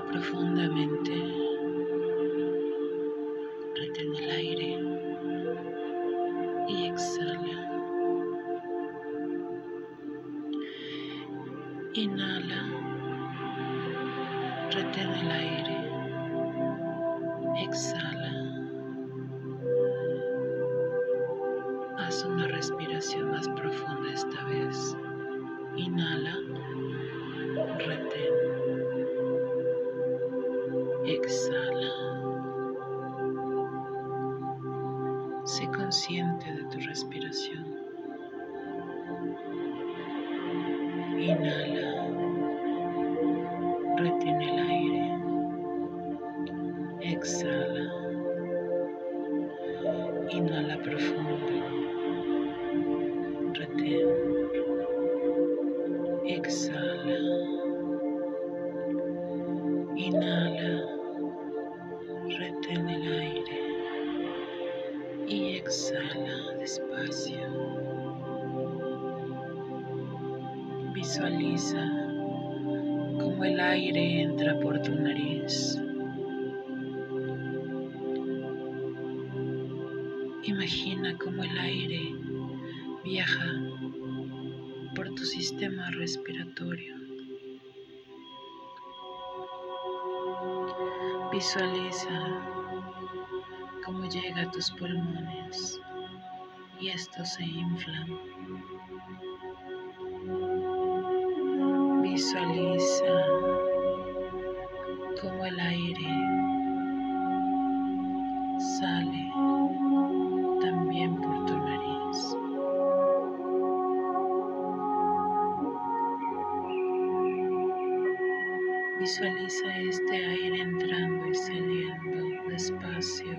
Profundamente. Sé consciente de tu respiración. Inhala. Retén el aire. Exhala. Visualiza cómo el aire entra por tu nariz. Imagina cómo el aire viaja por tu sistema respiratorio. Visualiza cómo llega a tus pulmones y estos se inflan. Visualiza cómo el aire sale también por tu nariz. Visualiza este aire entrando y saliendo despacio,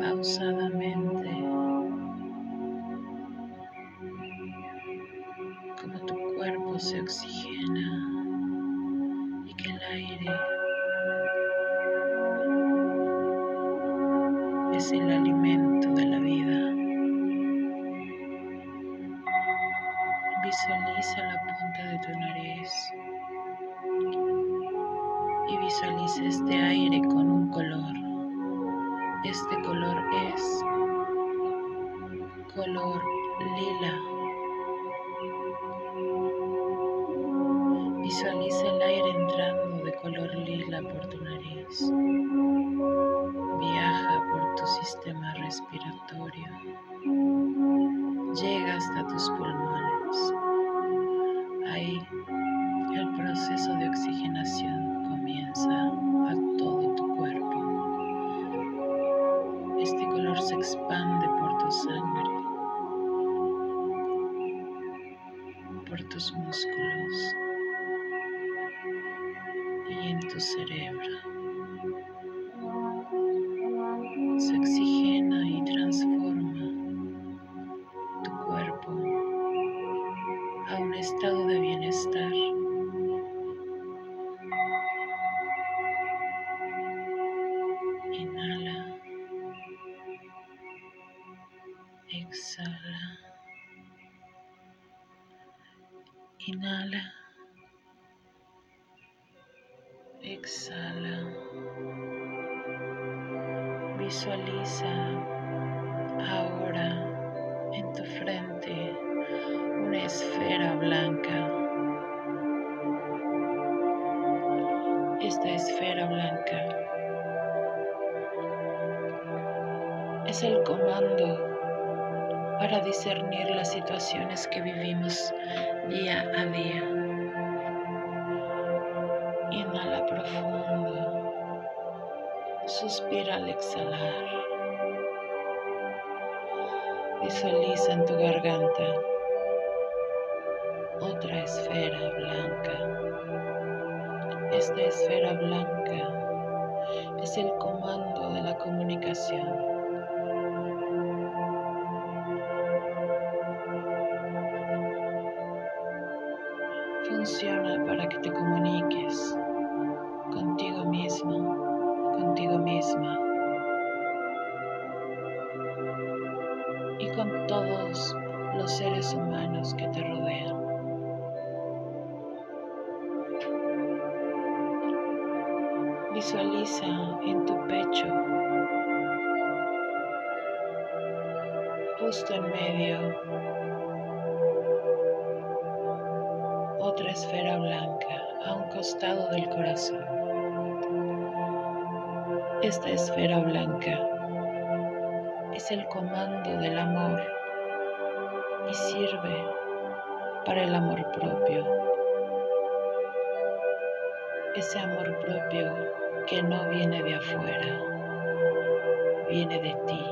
pausadamente, como tu cuerpo se oxigena La punta de tu nariz y visualiza este aire con un color. Este color es color lila. Visualiza el aire entrando de color lila por tu nariz. Viaja por tu sistema respiratorio. Llega hasta tus pulmones. Se expande por tu sangre, por tus músculos y en tu cerebro. Exhala. Visualiza ahora en tu frente una esfera blanca. Esta esfera blanca es el comando para discernir las situaciones que vivimos día a día. Inhala profundo. Suspira al exhalar. Visualiza en tu garganta otra esfera blanca. Esta esfera blanca es el comando de la comunicación. Visualiza en tu pecho, justo en medio, otra esfera blanca a un costado del corazón. Esta esfera blanca es el comando del amor y sirve para el amor propio. Ese amor propio que no viene de afuera, viene de ti.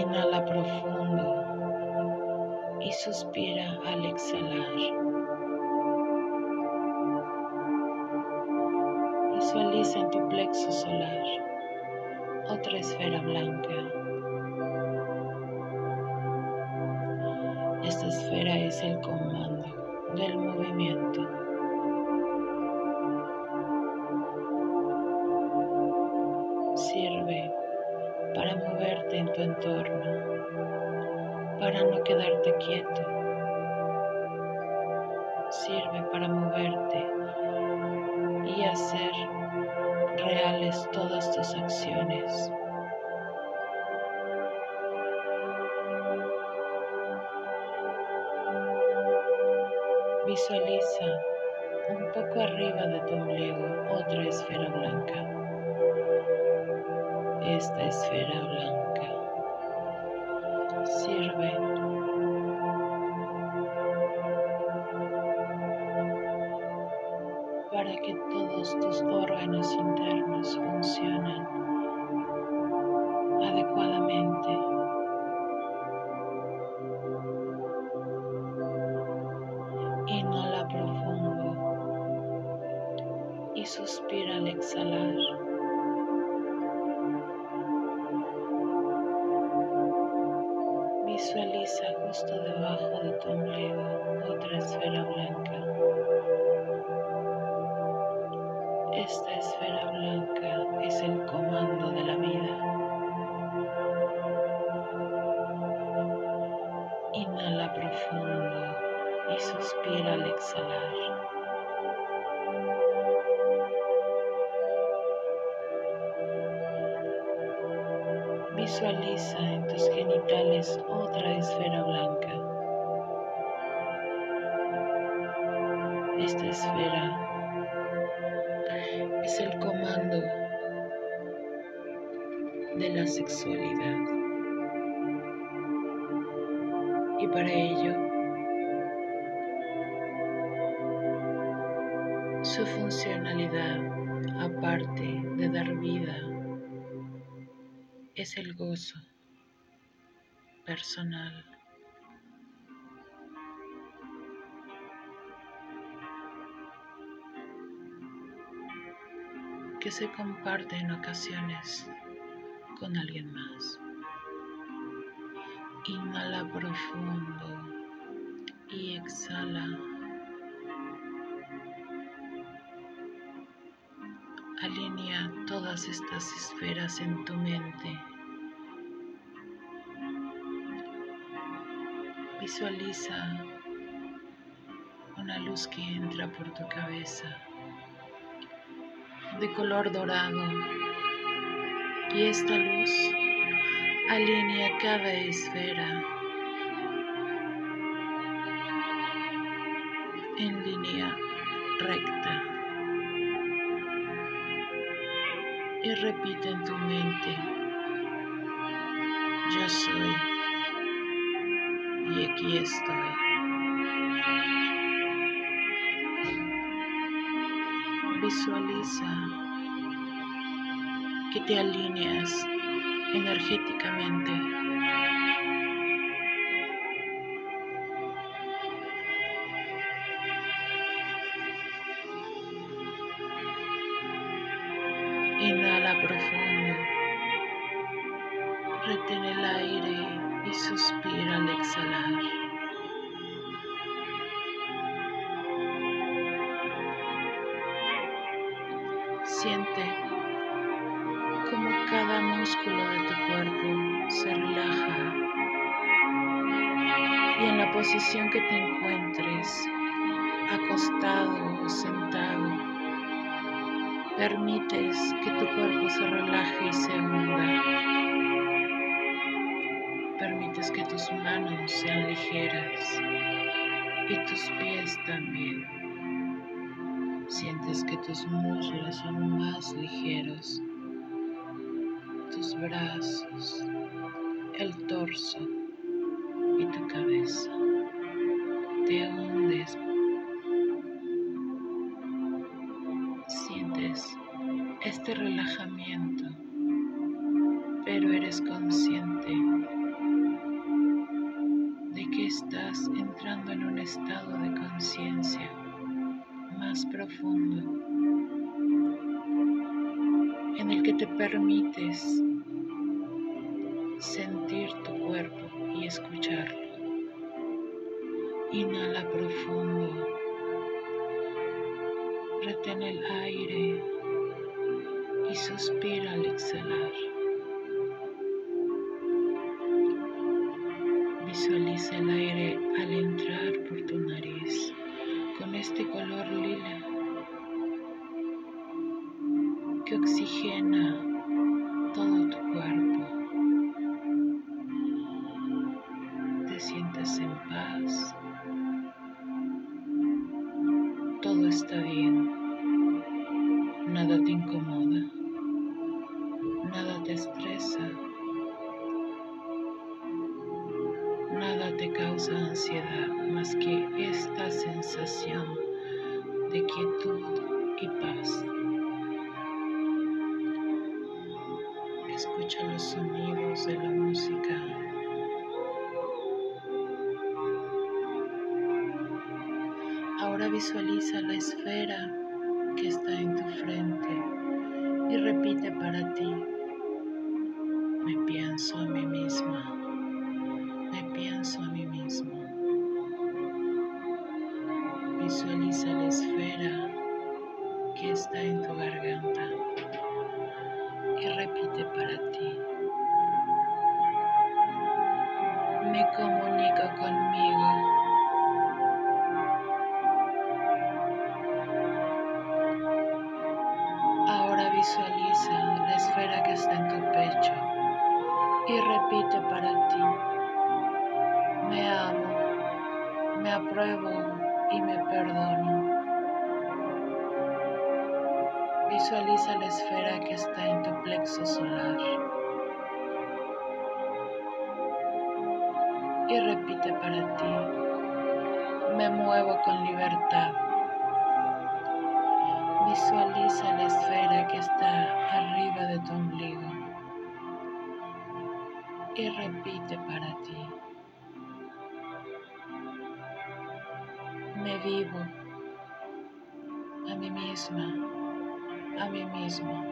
Inhala profundo y suspira al exhalar. Visualiza en tu plexo solar otra esfera blanca. Es el comando del movimiento. Sirve para moverte en tu entorno, para no quedarte quieto. Sirve para moverte y hacer reales todas tus acciones. Visualiza un poco arriba de tu ombligo otra esfera blanca. Esta esfera blanca sirve para que todos tus órganos internos funcionen Inhala profundo y suspira al exhalar. Visualiza en tus genitales otra esfera blanca. Esta esfera es el comando de la sexualidad. Para ello, su funcionalidad, aparte de dar vida, es el gozo personal. que se comparte en ocasiones con alguien más. Inhala profundo y exhala. Alinea todas estas esferas en tu mente. Visualiza una luz que entra por tu cabeza de color dorado y esta luz alinea cada esfera en línea recta y repite en tu mente yo soy y aquí estoy visualiza que te alineas energéticamente. Encuentres acostado o sentado, permites que tu cuerpo se relaje y se hunda. Permites que tus manos sean ligeras y tus pies también. Sientes que tus muslos son más ligeros, tus brazos, el torso y tu cabeza. Te hundes. Sientes este relajamiento, pero eres consciente de que estás entrando en un estado de conciencia más profundo en el que te permites sentir tu cuerpo y escucharlo. Inhala profundo. Retén el aire y suspira al exhalar. Visualiza el aire al entrar por tu nariz con este color lila que oxigena Escucha los sonidos de la música. Ahora visualiza la esfera que está en tu frente y repite para ti. Me pienso a mí misma. Me pienso a mí mismo. Visualiza la esfera que está en tu garganta repite para ti. Me comunico conmigo. Ahora visualiza la esfera que está en tu pecho y repite para ti. Me amo, me apruebo Visualiza la esfera que está en tu plexo solar. Y repite para ti. Me muevo con libertad. Visualiza la esfera que está arriba de tu ombligo. Y repite para ti. Me vivo a mí misma a mí mismo.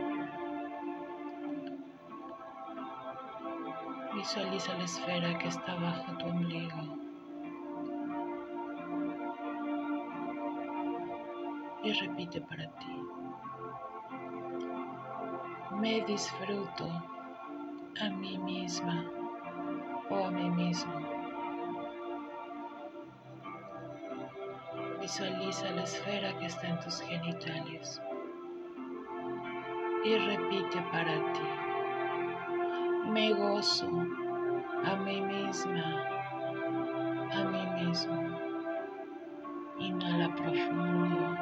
Visualiza la esfera que está bajo tu ombligo. Y repite para ti. Me disfruto a mí misma o a mí mismo. Visualiza la esfera que está en tus genitales y repite para ti. Me gozo a mí misma, a mí mismo. Inhala profundo.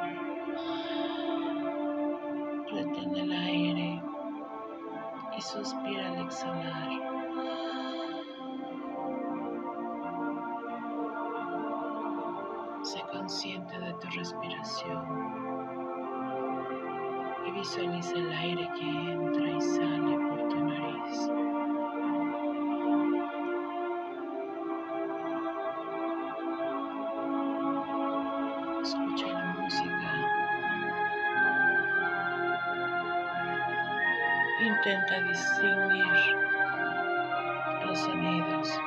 Retén el aire y suspira al exhalar. Sé consciente de tu respiración visualiza el aire que entra y sale por tu nariz. Escucha la música. Intenta distinguir los sonidos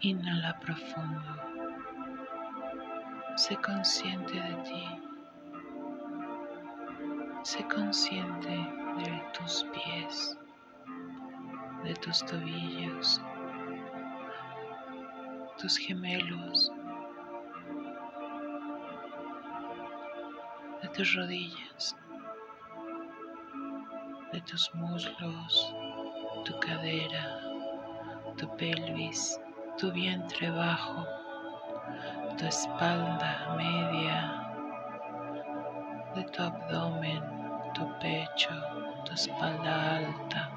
Inhala profundo. Sé consciente de ti. Sé consciente de tus pies, de tus tobillos, tus gemelos, de tus rodillas, de tus muslos, tu cadera, tu pelvis, tu vientre bajo, tu espalda media, de tu abdomen, tu pecho, tu espalda alta.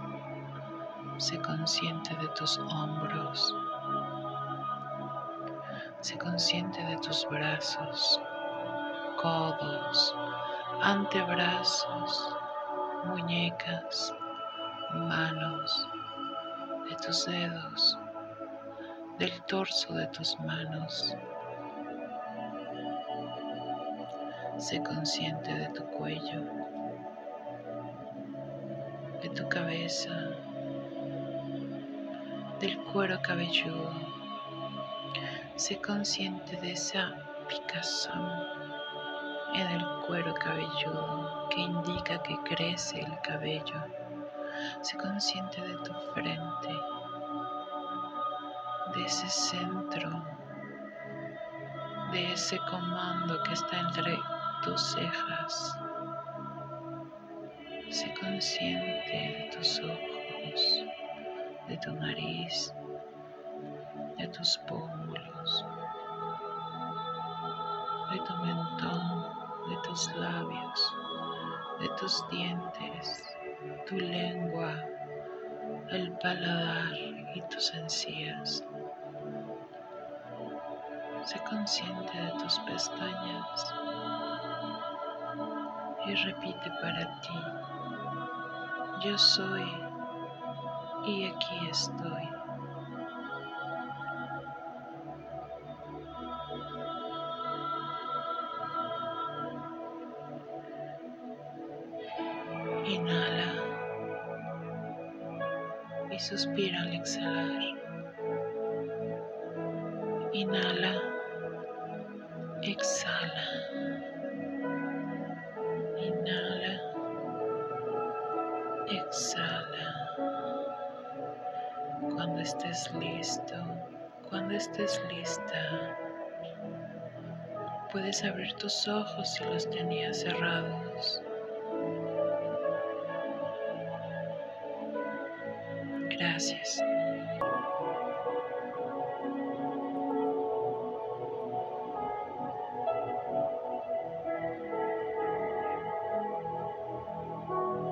Sé consciente de tus hombros. Sé consciente de tus brazos, codos, antebrazos, muñecas, manos, de tus dedos, del torso de tus manos. Sé consciente de tu cuello, de tu cabeza, del cuero cabelludo. Sé consciente de esa picazón en el cuero cabelludo que indica que crece el cabello. Sé consciente de tu frente, de ese centro, de ese comando que está entre tus cejas. Sé consciente de tus ojos, de tu nariz, de tus pómulos, de tu mentón, de tus labios, de tus dientes, tu lengua, el paladar y tus encías. Sé consciente de tus pestañas y repite para ti, yo soy y aquí estoy. Inhala y suspira al exhalar. Inhala, exhala. Inhala, exhala. Cuando estés listo, cuando estés lista, puedes abrir tus ojos si los tenías cerrados. Gracias.